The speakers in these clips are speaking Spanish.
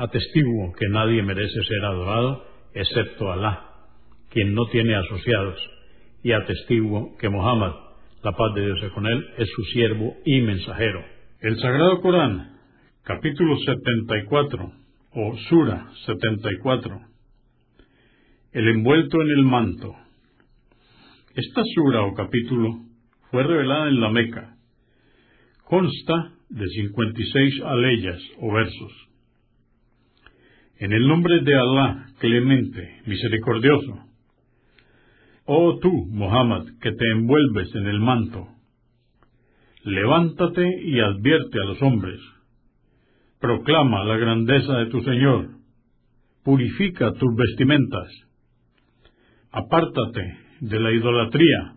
Atestiguo que nadie merece ser adorado excepto Alá, quien no tiene asociados, y atestiguo que Muhammad, la paz de Dios es con él, es su siervo y mensajero. El Sagrado Corán, capítulo 74, o Sura 74, el envuelto en el manto. Esta sura o capítulo fue revelada en la Meca. Consta de 56 aleyas o versos. En el nombre de Alá, clemente, misericordioso. Oh tú, Muhammad, que te envuelves en el manto, levántate y advierte a los hombres. Proclama la grandeza de tu Señor. Purifica tus vestimentas. Apártate de la idolatría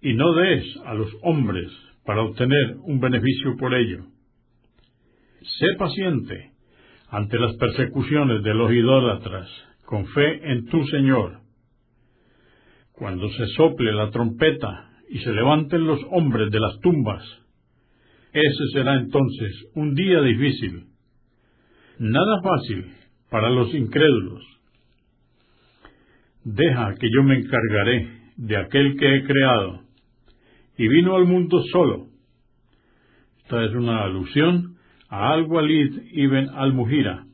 y no des a los hombres para obtener un beneficio por ello. Sé paciente ante las persecuciones de los idólatras, con fe en tu Señor. Cuando se sople la trompeta y se levanten los hombres de las tumbas, ese será entonces un día difícil, nada fácil para los incrédulos. Deja que yo me encargaré de aquel que he creado, y vino al mundo solo. Esta es una alusión a Al-Walid ibn al-Muhira,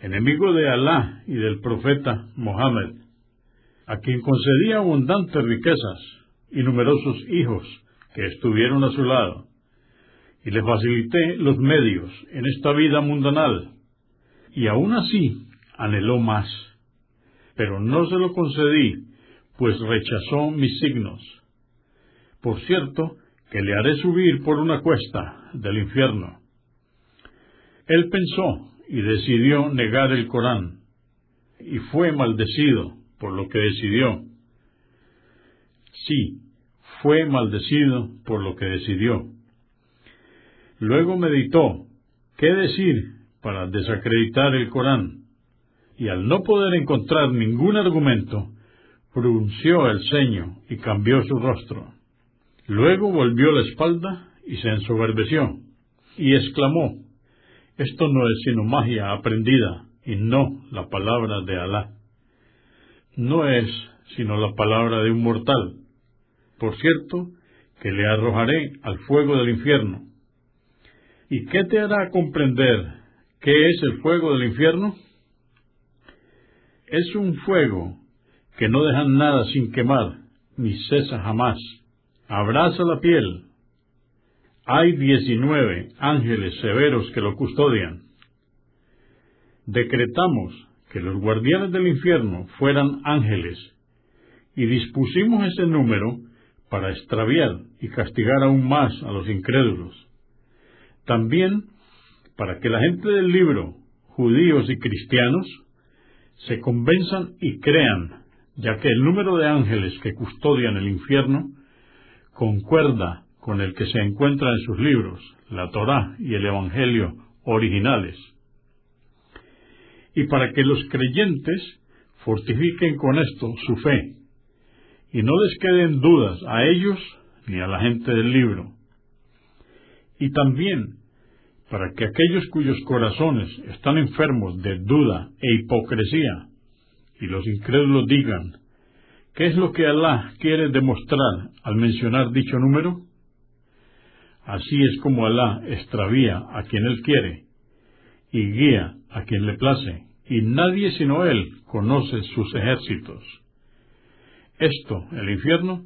enemigo de Alá y del profeta Mohammed, a quien concedía abundantes riquezas y numerosos hijos que estuvieron a su lado, y le facilité los medios en esta vida mundanal, y aún así anheló más, pero no se lo concedí, pues rechazó mis signos. Por cierto, que le haré subir por una cuesta del infierno él pensó y decidió negar el Corán, y fue maldecido por lo que decidió. Sí, fue maldecido por lo que decidió. Luego meditó qué decir para desacreditar el Corán, y al no poder encontrar ningún argumento, frunció el ceño y cambió su rostro. Luego volvió la espalda y se ensoberbeció, y exclamó, esto no es sino magia aprendida y no la palabra de Alá. No es sino la palabra de un mortal. Por cierto, que le arrojaré al fuego del infierno. ¿Y qué te hará comprender qué es el fuego del infierno? Es un fuego que no deja nada sin quemar, ni cesa jamás. Abraza la piel, hay diecinueve ángeles severos que lo custodian. Decretamos que los guardianes del infierno fueran ángeles, y dispusimos ese número para extraviar y castigar aún más a los incrédulos. También para que la gente del libro, judíos y cristianos, se convenzan y crean, ya que el número de ángeles que custodian el infierno concuerda con el que se encuentra en sus libros, la Torá y el Evangelio originales, y para que los creyentes fortifiquen con esto su fe, y no les queden dudas a ellos ni a la gente del libro, y también para que aquellos cuyos corazones están enfermos de duda e hipocresía, y los incrédulos digan, ¿qué es lo que Alá quiere demostrar al mencionar dicho número? Así es como Alá extravía a quien Él quiere y guía a quien le place. y nadie sino Él conoce sus ejércitos. Esto, el infierno,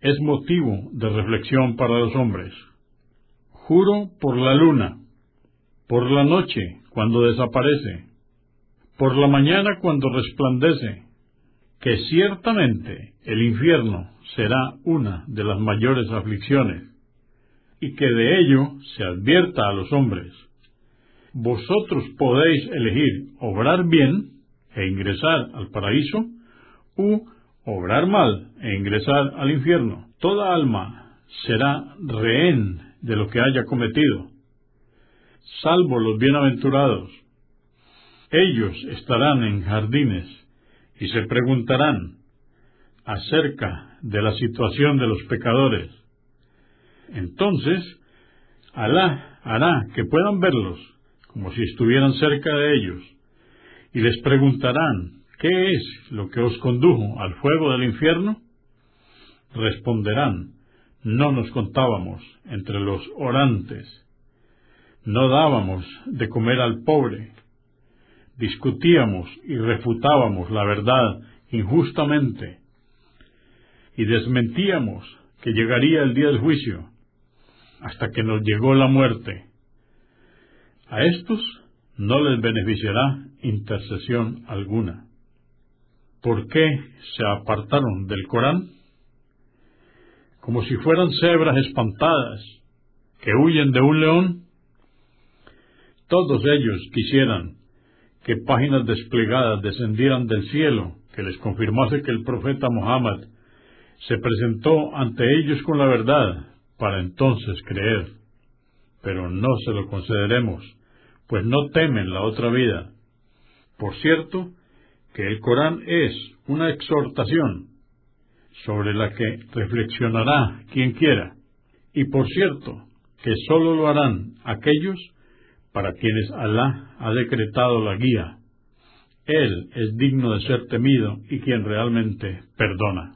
es motivo de reflexión para los hombres. Juro por la luna, por la noche cuando desaparece, por la mañana cuando resplandece, que ciertamente el infierno será una de las mayores aflicciones, y que de ello se advierta a los hombres. Vosotros podéis elegir obrar bien e ingresar al paraíso, u obrar mal e ingresar al infierno. Toda alma será rehén de lo que haya cometido, salvo los bienaventurados. Ellos estarán en jardines y se preguntarán acerca de la situación de los pecadores. Entonces, Alá hará que puedan verlos como si estuvieran cerca de ellos, y les preguntarán, ¿qué es lo que os condujo al fuego del infierno? Responderán, no nos contábamos entre los orantes, no dábamos de comer al pobre, discutíamos y refutábamos la verdad injustamente, y desmentíamos que llegaría el día del juicio, hasta que nos llegó la muerte. A estos no les beneficiará intercesión alguna. ¿Por qué se apartaron del Corán? Como si fueran cebras espantadas que huyen de un león. Todos ellos quisieran que páginas desplegadas descendieran del cielo, que les confirmase que el profeta Muhammad se presentó ante ellos con la verdad, para entonces creer. Pero no se lo concederemos, pues no temen la otra vida. Por cierto, que el Corán es una exhortación sobre la que reflexionará quien quiera, y por cierto, que sólo lo harán aquellos para quienes Alá ha decretado la guía. Él es digno de ser temido y quien realmente perdona.